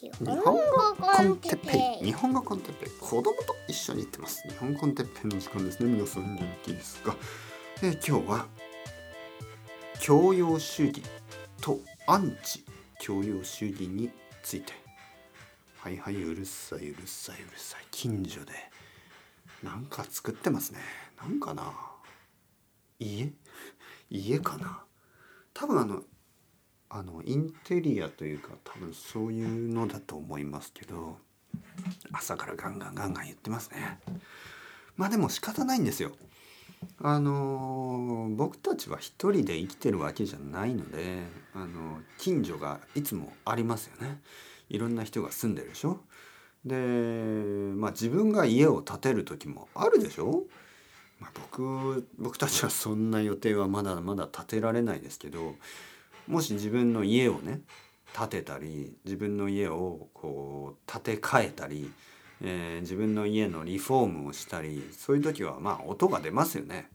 日本語コンテッペイ。日本語コンテッペイ。子供と一緒に行ってます。日本コンテッペイの時間ですね。皆さん元気ですか、え今日は教養主義とアンチ教養主義について。はいはいうるさいうるさいうるさい。近所で。なんか作ってますね。なんかな。家？家かな。多分あのあのインテリアというか多分そういうのだと思いますけど朝からガンガンガンガン言ってますね。まあでも仕方ないんですよ。あの僕たちは一人で生きてるわけじゃないのであの近所がいつもありますよね。いろんな人が住んでるでしょ。でまあ自分が家を建てる時もあるでしょ、まあ、僕僕たちはそんな予定はまだまだ建てられないですけどもし自分の家をね建てたり自分の家をこう建て替えたり、えー、自分の家のリフォームをしたりそういう時はまあ音が出ますよね。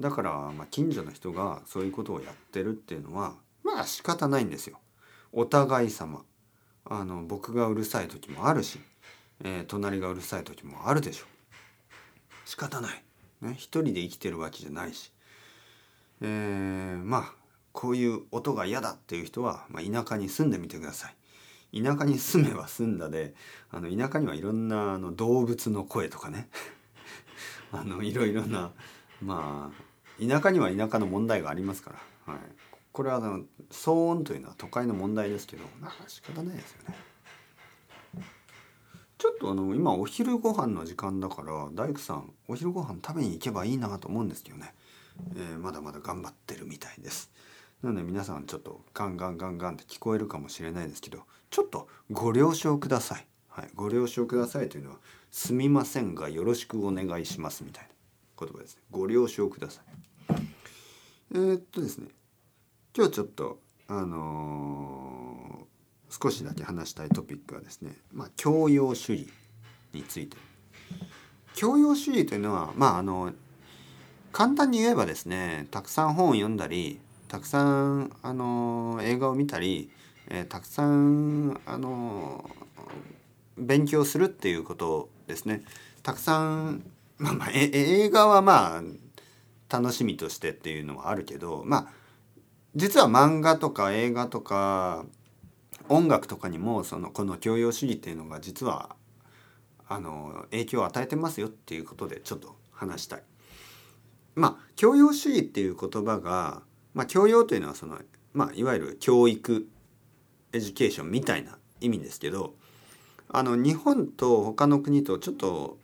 だから、まあ、近所の人がそういうことをやってるっていうのはまあ仕方ないんですよ。お互い様あの僕がうるさい時もあるし、えー、隣がうるさい時もあるでしょう。仕方ない。ね、一人で生きてるわけじゃないし、えー、まあこういう音が嫌だっていう人は、まあ、田舎に住んでみてください。田舎に住めば住んだであの田舎にはいろんなあの動物の声とかね あのいろいろなまあ田舎には田舎の問題がありますから、はい、これはあの騒音というのは都会の問題ですけどまあ仕方ないですよね。ちょっとあの今お昼ご飯の時間だから大工さんお昼ご飯食べに行けばいいなと思うんですけどね、えー、まだまだ頑張ってるみたいです。なので皆さんちょっとガンガンガンガンって聞こえるかもしれないですけどちょっとご了承ください。はい、ご了承くださいというのは「すみませんがよろしくお願いします」みたいな言葉ですね。ご了承ください。えー、っとですね今日ちょっとあのー、少しだけ話したいトピックはですね、まあ、教養主義について。教養主義というのはまああの簡単に言えばですねたくさん本を読んだりたくさんあの映画を見たり、えー、たくさんあの勉強するっていうことですね。たくさんまあまあ映画はまあ楽しみとしてっていうのはあるけどまあ実は漫画とか映画とか音楽とかにもそのこの教養主義っていうのが実はあの影響を与えてますよっていうことでちょっと話したい。まあ教養主義っていう言葉がまあ、教養というのはその、まあ、いわゆる教育 education みたいな意味ですけどあの日本と他の国とちょっと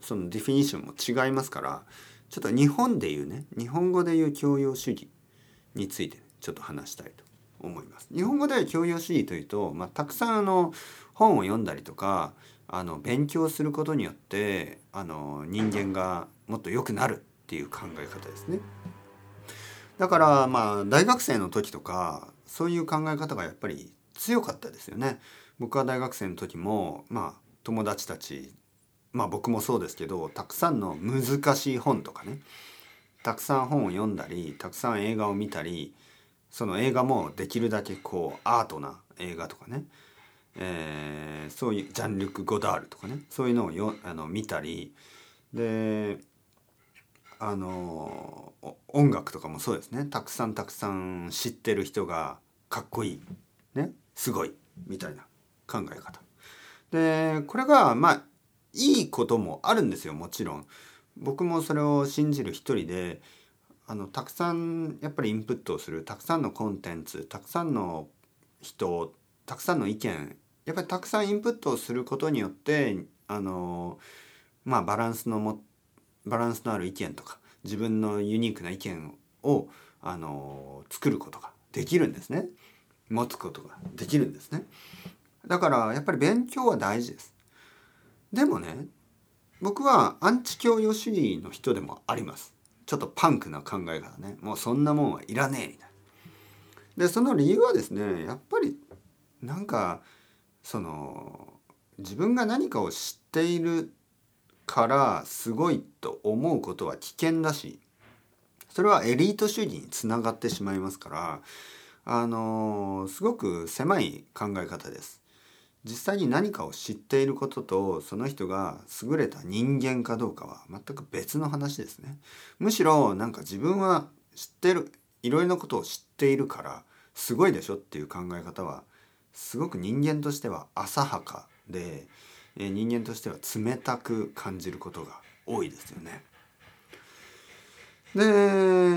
その definition も違いますからちょっと日本でいうね日本語でいう教養主義についてちょっと話したいと思います。日本語では教養主義というと、まあ、たくさんあの本を読んだりとかあの勉強することによってあの人間がもっと良くなるっていう考え方ですね。だからまあ大学生の時とかそういう考え方がやっぱり強かったですよね。僕は大学生の時もまあ友達たちまあ僕もそうですけどたくさんの難しい本とかねたくさん本を読んだりたくさん映画を見たりその映画もできるだけこうアートな映画とかね、えー、そういうジャンルク・ゴダールとかねそういうのをよあの見たりであの音楽とかもそうですね。たくさんたくさん知ってる人がかっこいいねすごいみたいな考え方。でこれがまあいいこともあるんですよもちろん。僕もそれを信じる一人であのたくさんやっぱりインプットをするたくさんのコンテンツたくさんの人たくさんの意見やっぱりたくさんインプットをすることによってあのまあバランスのもバランスのある意見とか自分のユニークな意見をあの作ることができるんですね。持つことができるんですね。だからやっぱり勉強は大事です。でもね僕はアンチ教養主義の人でもあります。ちょっとパンクな考え方ね。もうそんなもんはいらねえみたいな。でその理由はですねやっぱりなんかその自分が何かを知っているからすごいと思うことは危険だしそれはエリート主義につながってしまいますからあのすごく狭い考え方です。実際に何かを知っていることとその人が優れた人間かどうかは全く別の話ですね。むしろなんか自分は知ってるいろいろなことを知っているからすごいでしょっていう考え方はすごく人間としては浅はかでえ人間としては冷たく感じることが多いですよね。で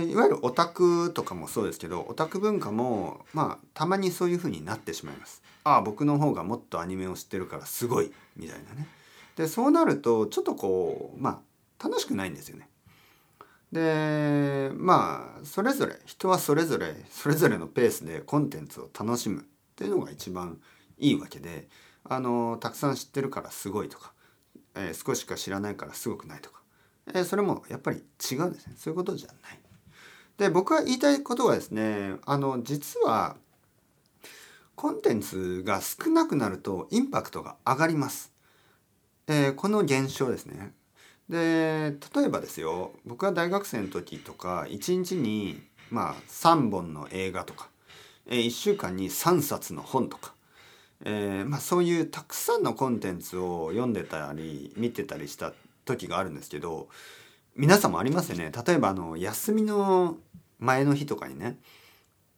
いわゆるオタクとかもそうですけどオタク文化もまあたまにそういうふうになってしまいます。ああ僕の方がもっとアニメを知ってるからすごいみたいなね。でそうなるとちょっとこうまあ楽しくないんですよね。でまあそれぞれ人はそれぞれそれぞれのペースでコンテンツを楽しむっていうのが一番いいわけであのたくさん知ってるからすごいとか、えー、少しか知らないからすごくないとか、えー、それもやっぱり違うんですねそういうことじゃない。で僕が言いたいことはですねあの実はコンテンツが少なくなるとインパクトが上がります。えー、この現象ですね。で例えばですよ僕は大学生の時とか1日にまあ3本の映画とか、えー、1週間に3冊の本とか、えー、まあ、そういうたくさんのコンテンツを読んでたり見てたりした時があるんですけど皆さんもありますよね例えばあの休みの前の日とかにね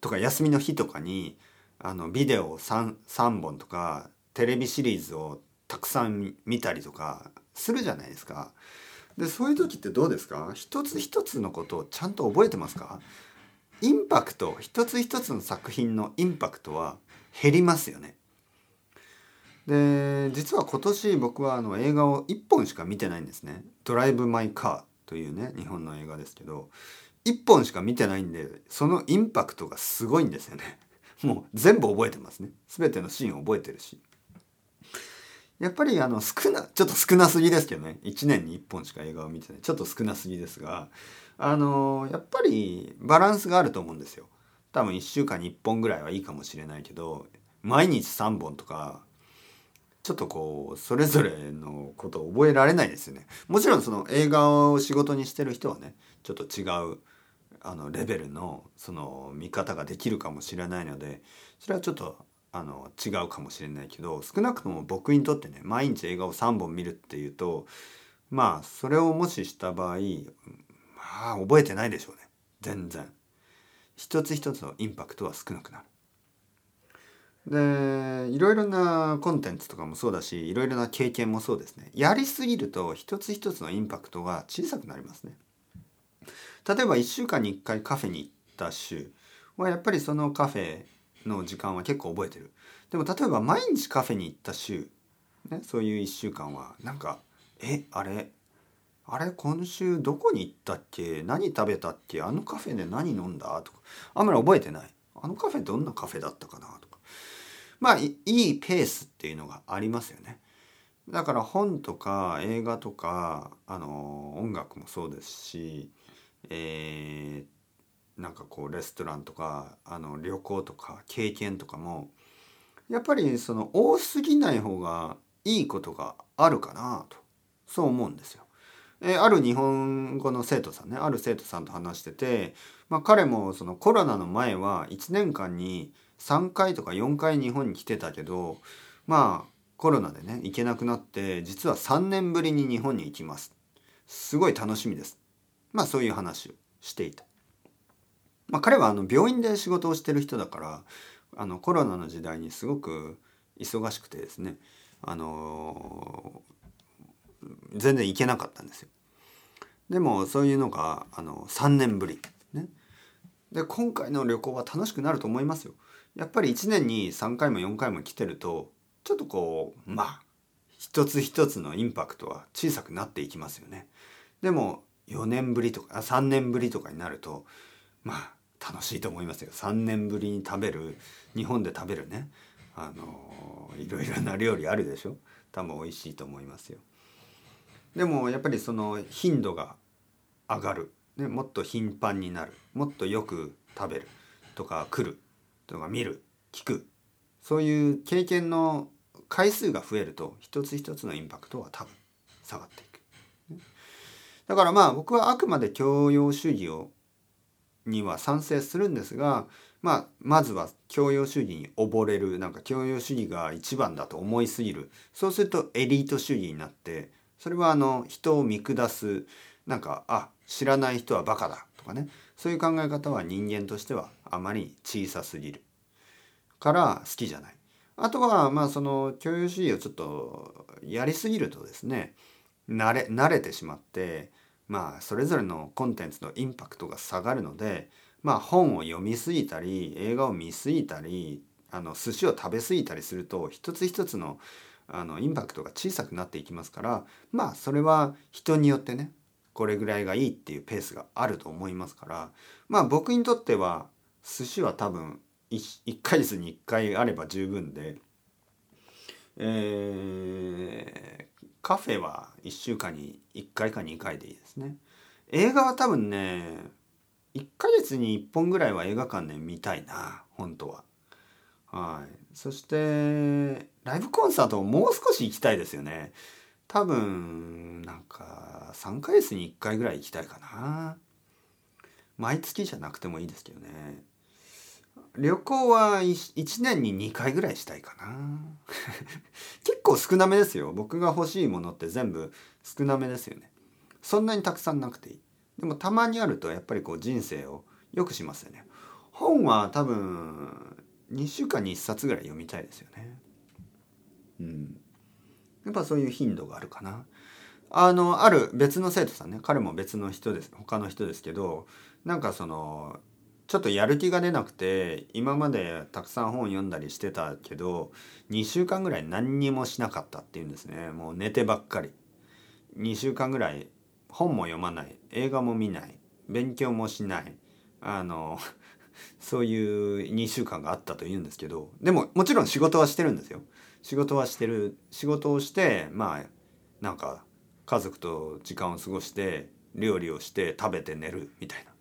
とか休みの日とかにあのビデオ 3, 3本とかテレビシリーズをたくさん見たりとかするじゃないですか。でそういう時ってどうですか？一つ一つのことをちゃんと覚えてますか？インパクト一つ一つの作品のインパクトは減りますよね。で実は今年僕はあの映画を1本しか見てないんですね。ドライブ・マイ・カーというね日本の映画ですけど1本しか見てないんでそのインパクトがすごいんですよね。もう全部覚えてますね。全てのシーン覚えてるし。やっぱりあの少なちょっと少なすぎですけどね。1年に1本しか映画を見てない。ちょっと少なすぎですがあのやっぱりバランスがあると思うんですよ。多分1週間に1本ぐらいはいいかもしれないけど毎日3本とかちょっとこうそれぞれのことを覚えられないですよねもちろんその映画を仕事にしてる人はねちょっと違うあのレベルのその見方ができるかもしれないのでそれはちょっとあの違うかもしれないけど少なくとも僕にとってね毎日映画を3本見るっていうとまあそれをもしした場合まあ覚えてないでしょうね全然。一つ一つのインパクトは少なくなる。でいろいろなコンテンツとかもそうだしいろいろな経験もそうですね。やりすぎると一つ一つのインパクトが小さくなりますね。例えば1週間に1回カフェに行った週はやっぱりそのカフェの時間は結構覚えてる。でも例えば毎日カフェに行った週、ね、そういう1週間はなんかえあれあれ今週どこに行ったっけ？何食べたっけ？あのカフェで何飲んだ？とかあんまり覚えてない。あのカフェどんなカフェだったかな？とか。まあいいペースっていうのがありますよねだから本とか映画とかあの音楽もそうですしえー、なんかこうレストランとかあの旅行とか経験とかもやっぱりその多すぎない方がいいことがあるかなとそう思うんですよ。えー、ある日本語の生徒さんねある生徒さんと話してて、まあ、彼もそのコロナの前は1年間に3回とか4回日本に来てたけどまあコロナでね行けなくなって実は3年ぶりに日本に行きますすごい楽しみですまあそういう話をしていた。まあ、彼はあの病院で仕事をしてる人だからあのコロナの時代にすごく忙しくてですねあの全然行けなかったんですよ。でもそういうのがあの3年ぶり。ね、で今回の旅行は楽しくなると思いますよ。やっぱり1年に3回も4回も来てるとちょっとこうまあ一つ一つのインパクトは小さくなっていきますよね。でも4年ぶりとか3年ぶりとかになるとまあ楽しいと思いますよ。3年ぶりに食べる日本で食べるね。あのいろいろな料理あるでしょ。多分美味しいと思いますよ。でもやっぱりその頻度が上がる、ね、もっと頻繁になる。もっとよく食べるとか来る。とか見る聞く。そういう経験の回数が増えると一つ一つのインパクトは多分下がっていく。だからまあ僕はあくまで教養主義をには賛成するんですがまあまずは教養主義に溺れるなんか教養主義が一番だと思いすぎる。そうするとエリート主義になってそれはあの人を見下すなんかあ知らない人はバカだとかね。そういう考え方は人間としてはあまり小さすぎるから好きじゃない。あとはまあその教養主義をちょっとやりすぎるとですね慣れ慣れてしまってまあそれぞれのコンテンツのインパクトが下がるのでまあ本を読みすぎたり映画を見すぎたりあの寿司を食べ過ぎたりすると一つ一つのあのインパクトが小さくなっていきますからまあそれは人によってねこれぐらいがいいっていうペースがあると思いますからまあ僕にとっては寿司は多分 1, 1ヶ月に1回あれば十分で、えー、カフェは1週間に1回か2回でいいですね。映画は多分ね1ヶ月に1本ぐらいは映画館で見たいな本当は。はい、そしてライブコンサートをもう少し行きたいですよね。多分なんか3ヶ月に1回ぐらい行きたいかな。毎月じゃなくてもいいですけどね。旅行は 1, 年に2回ぐらいしたいかな。結構少なめですよ。僕が欲しいものって全部少なめですよね。そんなにたくさんなくていい。でもたまにあるとやっぱりこう人生を良くしますよね。本は多分2週間に1冊ぐらい読みたいですよね。うん。やっぱそういう頻度があるかな。あのある別の生徒さんね彼も別の人です他の人ですけどなんかそのちょっとやる気が出なくて今までたくさん本読んだりしてたけど2週間ぐらい何にもしなかったっていうんですね。もう寝てばっかり。2週間ぐらい本も読まない。映画も見ない。勉強もしない。あのそういう2週間があったというんですけどでももちろん仕事はしてるんですよ。仕事はしてる仕事をしてまあなんか家族と時間を過ごして料理をして食べて寝るみたいな。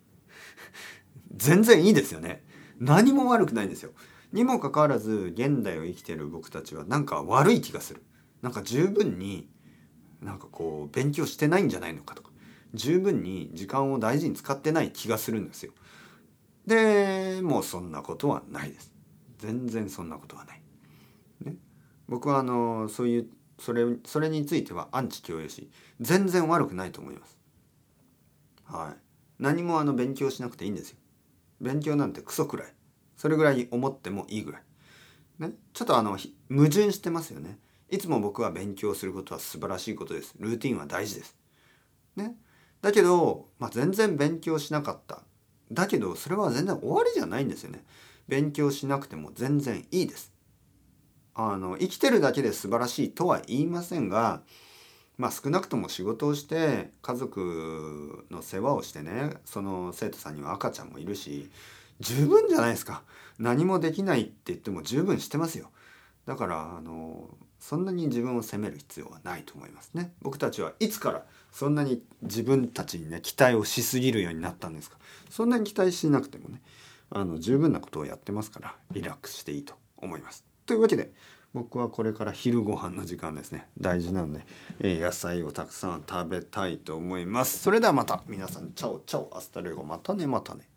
全然いいですよね。何も悪くないんですよ。にもかかわらず現代を生きてる僕たちはなんか悪い気がする。なんか十分になんかこう勉強してないんじゃないのかとか。十分に時間を大事に使ってない気がするんですよ。でもうそんなことはないです。全然そんなことはない。ね。僕はあのそういうそれそれについてはアンチ教養し全然悪くないと思います。はい、何もあの勉強しなくていいんですよ。勉強なんてクソくらいそれぐらい思ってもいいぐらい。ね、ちょっとあの矛盾してますよね。いつも僕は勉強することは素晴らしいことです。ルーティンは大事です。ね。だけど、まあ、全然勉強しなかった。だけどそれは全然終わりじゃないんですよね。勉強しなくても全然いいです。あの生きてるだけで素晴らしいとは言いませんがまあ少なくとも仕事をして家族の世話をしてねその生徒さんには赤ちゃんもいるし十分じゃないですか。何もできないって言っても十分してますよ。だからあのそんなに自分を責める必要はないと思いますね。僕たちはいつからそんなに自分たちにね期待をしすぎるようになったんですか。そんなに期待しなくてもねあの十分なことをやってますからリラックスしていいと思います。というわけで僕はこれから昼ご飯の時間ですね。大事なので、え、野菜をたくさん食べたいと思います。それではまた皆さん ciao ciao hasta luego またねまたね。